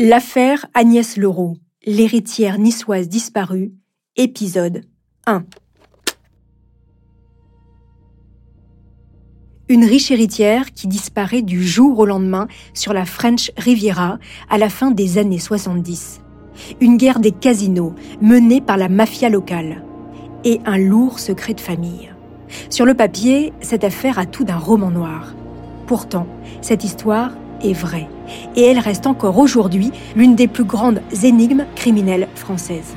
L'affaire Agnès Leroux, l'héritière niçoise disparue, épisode 1. Une riche héritière qui disparaît du jour au lendemain sur la French Riviera à la fin des années 70. Une guerre des casinos menée par la mafia locale. Et un lourd secret de famille. Sur le papier, cette affaire a tout d'un roman noir. Pourtant, cette histoire est vraie. Et elle reste encore aujourd'hui l'une des plus grandes énigmes criminelles françaises.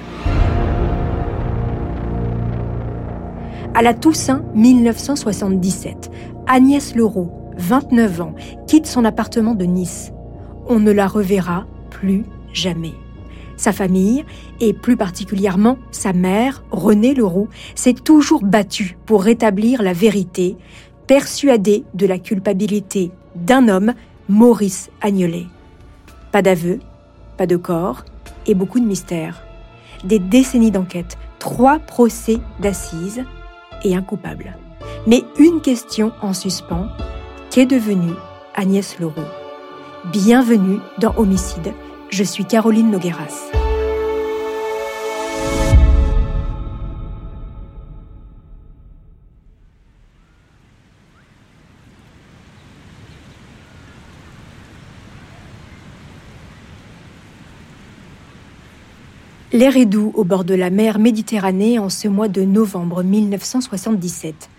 À la Toussaint 1977, Agnès Leroux, 29 ans, quitte son appartement de Nice. On ne la reverra plus jamais. Sa famille, et plus particulièrement sa mère, Renée Leroux, s'est toujours battue pour rétablir la vérité, persuadée de la culpabilité d'un homme Maurice Agnelet. Pas d'aveu, pas de corps et beaucoup de mystères. Des décennies d'enquête, trois procès d'assises et un coupable. Mais une question en suspens, qu'est devenue Agnès Leroux? Bienvenue dans Homicide, je suis Caroline Nogueras. L'air est doux au bord de la mer Méditerranée en ce mois de novembre 1977.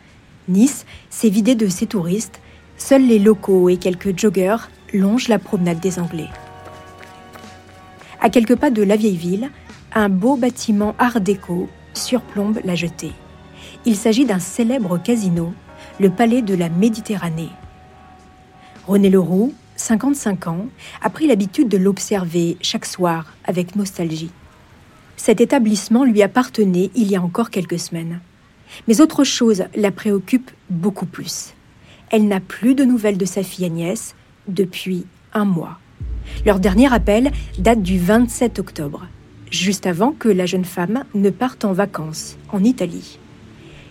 Nice s'est vidée de ses touristes. Seuls les locaux et quelques joggeurs longent la promenade des Anglais. À quelques pas de la vieille ville, un beau bâtiment art déco surplombe la jetée. Il s'agit d'un célèbre casino, le Palais de la Méditerranée. René Leroux, 55 ans, a pris l'habitude de l'observer chaque soir avec nostalgie. Cet établissement lui appartenait il y a encore quelques semaines. Mais autre chose la préoccupe beaucoup plus. Elle n'a plus de nouvelles de sa fille Agnès depuis un mois. Leur dernier appel date du 27 octobre, juste avant que la jeune femme ne parte en vacances en Italie.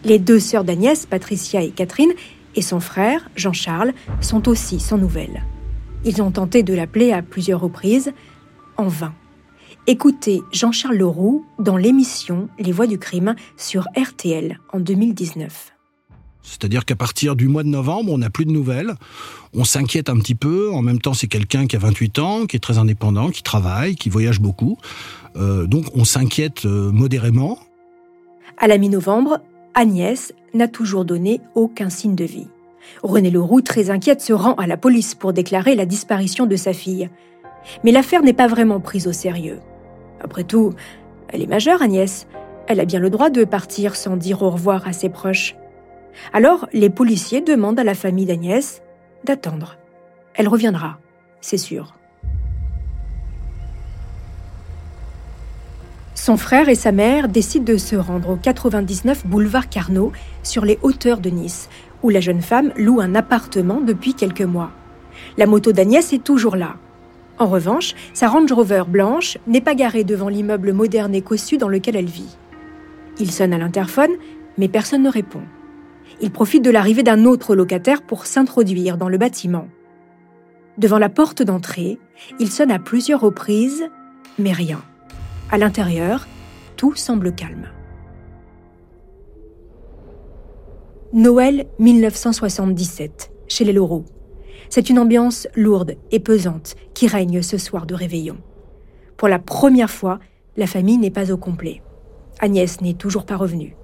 Les deux sœurs d'Agnès, Patricia et Catherine, et son frère, Jean-Charles, sont aussi sans nouvelles. Ils ont tenté de l'appeler à plusieurs reprises, en vain. Écoutez Jean-Charles Leroux dans l'émission Les Voix du crime sur RTL en 2019. C'est-à-dire qu'à partir du mois de novembre, on n'a plus de nouvelles. On s'inquiète un petit peu. En même temps, c'est quelqu'un qui a 28 ans, qui est très indépendant, qui travaille, qui voyage beaucoup. Euh, donc, on s'inquiète euh, modérément. À la mi-novembre, Agnès n'a toujours donné aucun signe de vie. René Leroux, très inquiète, se rend à la police pour déclarer la disparition de sa fille. Mais l'affaire n'est pas vraiment prise au sérieux. Après tout, elle est majeure, Agnès. Elle a bien le droit de partir sans dire au revoir à ses proches. Alors, les policiers demandent à la famille d'Agnès d'attendre. Elle reviendra, c'est sûr. Son frère et sa mère décident de se rendre au 99 boulevard Carnot, sur les hauteurs de Nice, où la jeune femme loue un appartement depuis quelques mois. La moto d'Agnès est toujours là, en revanche, sa Range Rover blanche n'est pas garée devant l'immeuble moderne et cossu dans lequel elle vit. Il sonne à l'interphone, mais personne ne répond. Il profite de l'arrivée d'un autre locataire pour s'introduire dans le bâtiment. Devant la porte d'entrée, il sonne à plusieurs reprises, mais rien. À l'intérieur, tout semble calme. Noël 1977, chez les Laureaux. C'est une ambiance lourde et pesante qui règne ce soir de réveillon. Pour la première fois, la famille n'est pas au complet. Agnès n'est toujours pas revenue.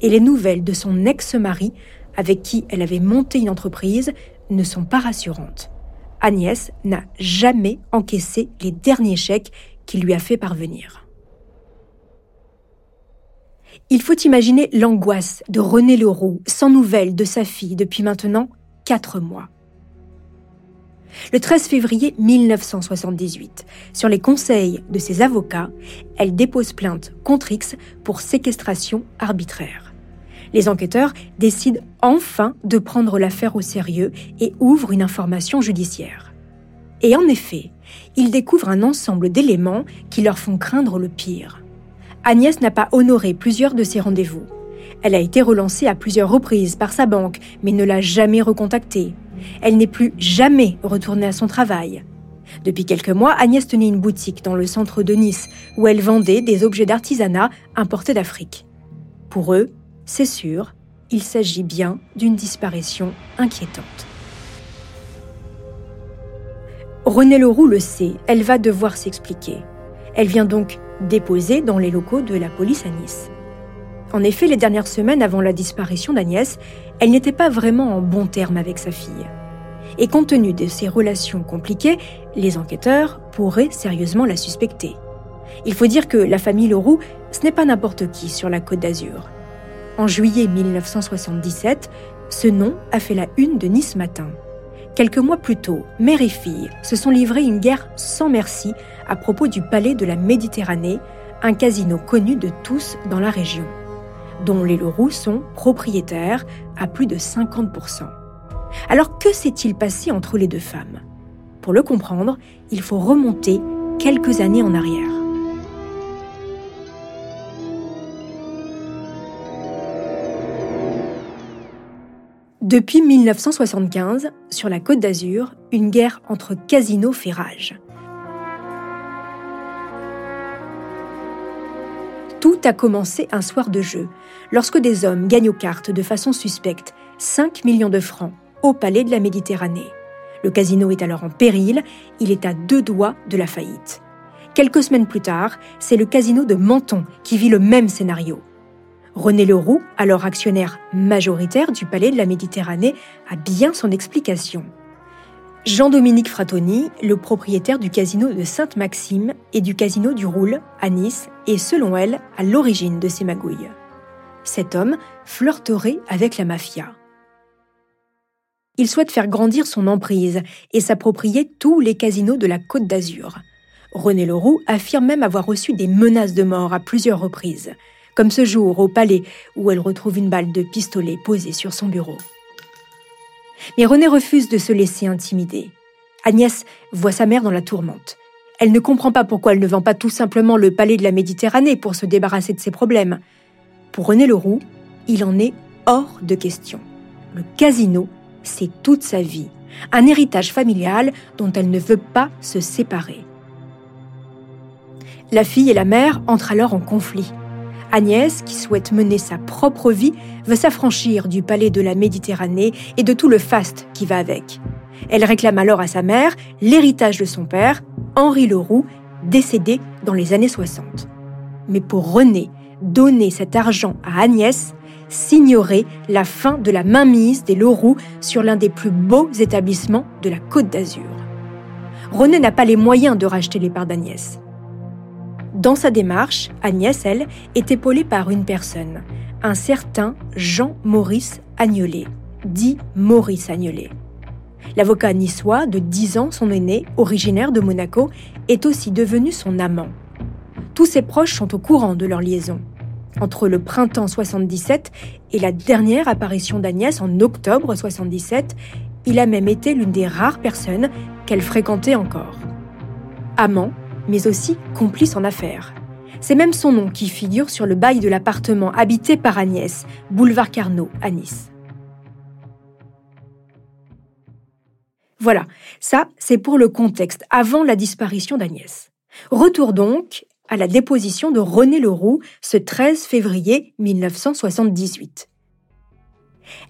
Et les nouvelles de son ex-mari, avec qui elle avait monté une entreprise, ne sont pas rassurantes. Agnès n'a jamais encaissé les derniers chèques qu'il lui a fait parvenir. Il faut imaginer l'angoisse de René Leroux, sans nouvelles de sa fille depuis maintenant quatre mois le 13 février 1978. Sur les conseils de ses avocats, elle dépose plainte contre X pour séquestration arbitraire. Les enquêteurs décident enfin de prendre l'affaire au sérieux et ouvrent une information judiciaire. Et en effet, ils découvrent un ensemble d'éléments qui leur font craindre le pire. Agnès n'a pas honoré plusieurs de ses rendez-vous. Elle a été relancée à plusieurs reprises par sa banque, mais ne l'a jamais recontactée. Elle n'est plus jamais retournée à son travail. Depuis quelques mois, Agnès tenait une boutique dans le centre de Nice où elle vendait des objets d'artisanat importés d'Afrique. Pour eux, c'est sûr, il s'agit bien d'une disparition inquiétante. René Leroux le sait, elle va devoir s'expliquer. Elle vient donc déposer dans les locaux de la police à Nice. En effet, les dernières semaines avant la disparition d'Agnès, elle n'était pas vraiment en bon terme avec sa fille. Et compte tenu de ces relations compliquées, les enquêteurs pourraient sérieusement la suspecter. Il faut dire que la famille Leroux, ce n'est pas n'importe qui sur la côte d'Azur. En juillet 1977, ce nom a fait la une de Nice Matin. Quelques mois plus tôt, mère et fille se sont livrés une guerre sans merci à propos du Palais de la Méditerranée, un casino connu de tous dans la région, dont les Leroux sont propriétaires à plus de 50%. Alors que s'est-il passé entre les deux femmes? Pour le comprendre, il faut remonter quelques années en arrière. Depuis 1975, sur la Côte d'Azur, une guerre entre casinos fait rage. Tout a commencé un soir de jeu, lorsque des hommes gagnent aux cartes de façon suspecte 5 millions de francs au Palais de la Méditerranée. Le casino est alors en péril, il est à deux doigts de la faillite. Quelques semaines plus tard, c'est le casino de Menton qui vit le même scénario. René Leroux, alors actionnaire majoritaire du Palais de la Méditerranée, a bien son explication. Jean-Dominique Fratoni, le propriétaire du casino de Sainte-Maxime et du casino du Roule à Nice, est selon elle à l'origine de ces magouilles. Cet homme flirterait avec la mafia. Il souhaite faire grandir son emprise et s'approprier tous les casinos de la Côte d'Azur. René Leroux affirme même avoir reçu des menaces de mort à plusieurs reprises, comme ce jour au palais où elle retrouve une balle de pistolet posée sur son bureau. Mais René refuse de se laisser intimider. Agnès voit sa mère dans la tourmente. Elle ne comprend pas pourquoi elle ne vend pas tout simplement le palais de la Méditerranée pour se débarrasser de ses problèmes. Pour René Leroux, il en est hors de question. Le casino c'est toute sa vie, un héritage familial dont elle ne veut pas se séparer. La fille et la mère entrent alors en conflit. Agnès, qui souhaite mener sa propre vie, veut s'affranchir du palais de la Méditerranée et de tout le faste qui va avec. Elle réclame alors à sa mère l'héritage de son père, Henri Leroux, décédé dans les années 60. Mais pour René, donner cet argent à Agnès, signerait la fin de la mainmise des Leroux sur l'un des plus beaux établissements de la Côte d'Azur. René n'a pas les moyens de racheter les parts d'Agnès. Dans sa démarche, Agnès, elle, est épaulée par une personne, un certain Jean-Maurice Agnolet, dit Maurice Agnolet. L'avocat niçois de 10 ans, son aîné, originaire de Monaco, est aussi devenu son amant. Tous ses proches sont au courant de leur liaison entre le printemps 77 et la dernière apparition d'Agnès en octobre 77, il a même été l'une des rares personnes qu'elle fréquentait encore. Amant, mais aussi complice en affaires. C'est même son nom qui figure sur le bail de l'appartement habité par Agnès, boulevard Carnot, à Nice. Voilà, ça c'est pour le contexte avant la disparition d'Agnès. Retour donc à la déposition de René Leroux ce 13 février 1978.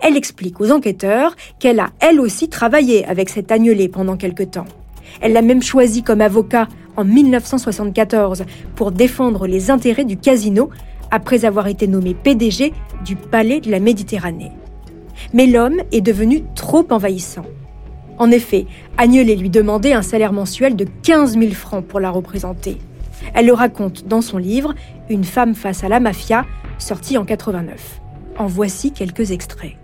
Elle explique aux enquêteurs qu'elle a elle aussi travaillé avec cet agnelet pendant quelque temps. Elle l'a même choisi comme avocat en 1974 pour défendre les intérêts du casino après avoir été nommé PDG du Palais de la Méditerranée. Mais l'homme est devenu trop envahissant. En effet, Agnelet lui demandait un salaire mensuel de 15 000 francs pour la représenter. Elle le raconte dans son livre Une femme face à la mafia, sorti en 89. En voici quelques extraits.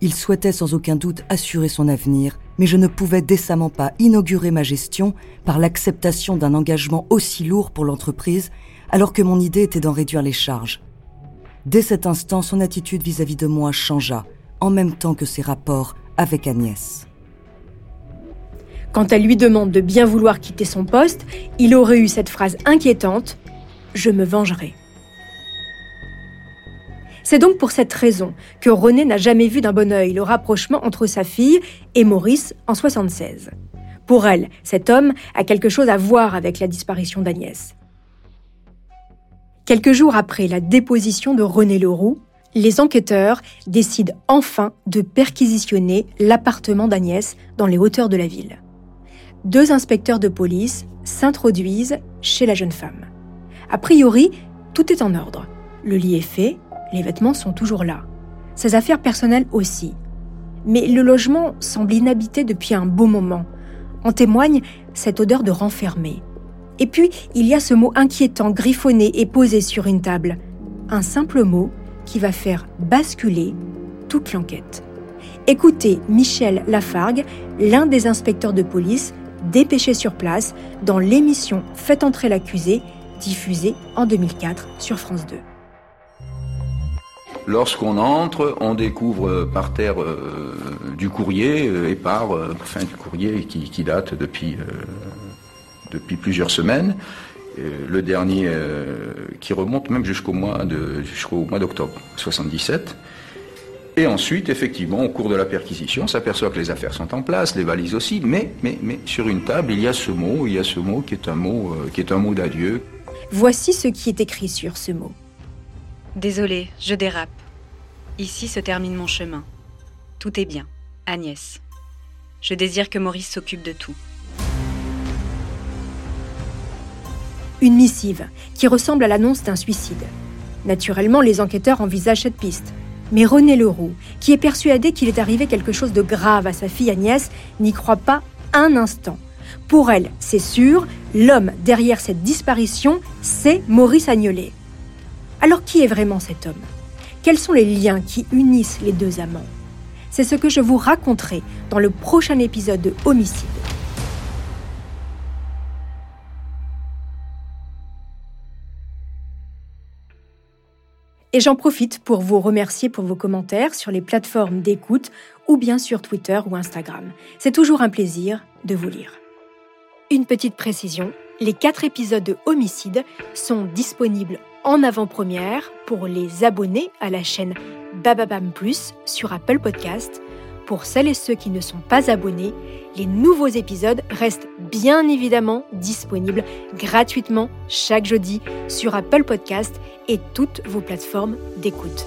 Il souhaitait sans aucun doute assurer son avenir, mais je ne pouvais décemment pas inaugurer ma gestion par l'acceptation d'un engagement aussi lourd pour l'entreprise, alors que mon idée était d'en réduire les charges. Dès cet instant, son attitude vis-à-vis de moi changea, en même temps que ses rapports avec Agnès. Quand elle lui demande de bien vouloir quitter son poste, il aurait eu cette phrase inquiétante ⁇ Je me vengerai ⁇ C'est donc pour cette raison que René n'a jamais vu d'un bon œil le rapprochement entre sa fille et Maurice en 76. Pour elle, cet homme a quelque chose à voir avec la disparition d'Agnès. Quelques jours après la déposition de René Leroux, les enquêteurs décident enfin de perquisitionner l'appartement d'Agnès dans les hauteurs de la ville. Deux inspecteurs de police s'introduisent chez la jeune femme. A priori, tout est en ordre. Le lit est fait, les vêtements sont toujours là. Ses affaires personnelles aussi. Mais le logement semble inhabité depuis un beau moment. En témoigne cette odeur de renfermé. Et puis, il y a ce mot inquiétant, griffonné et posé sur une table. Un simple mot qui va faire basculer toute l'enquête. Écoutez Michel Lafargue, l'un des inspecteurs de police, dépêché sur place dans l'émission Faites entrer l'accusé, diffusée en 2004 sur France 2. Lorsqu'on entre, on découvre par terre euh, du courrier, euh, épars, euh, enfin du courrier qui, date depuis, plusieurs semaines. le dernier qui remonte même jusqu'au mois de d'octobre 77. Et ensuite, effectivement, au cours de la perquisition, on s'aperçoit que les affaires sont en place, les valises aussi, mais, mais, mais sur une table, il y a ce mot, il y a ce mot qui est un mot, qui est un mot d'adieu. Voici ce qui est écrit sur ce mot. Désolé, je dérape. Ici se termine mon chemin. Tout est bien. Agnès. Je désire que Maurice s'occupe de tout. Une missive qui ressemble à l'annonce d'un suicide. Naturellement, les enquêteurs envisagent cette piste. Mais René Leroux, qui est persuadé qu'il est arrivé quelque chose de grave à sa fille Agnès, n'y croit pas un instant. Pour elle, c'est sûr, l'homme derrière cette disparition, c'est Maurice Agnolet. Alors qui est vraiment cet homme? Quels sont les liens qui unissent les deux amants? C'est ce que je vous raconterai dans le prochain épisode de Homicide. Et j'en profite pour vous remercier pour vos commentaires sur les plateformes d'écoute ou bien sur Twitter ou Instagram. C'est toujours un plaisir de vous lire. Une petite précision, les quatre épisodes de Homicide sont disponibles en avant-première pour les abonnés à la chaîne Bababam Plus sur Apple Podcast. Pour celles et ceux qui ne sont pas abonnés, les nouveaux épisodes restent bien évidemment disponibles gratuitement chaque jeudi sur Apple Podcast et toutes vos plateformes d'écoute.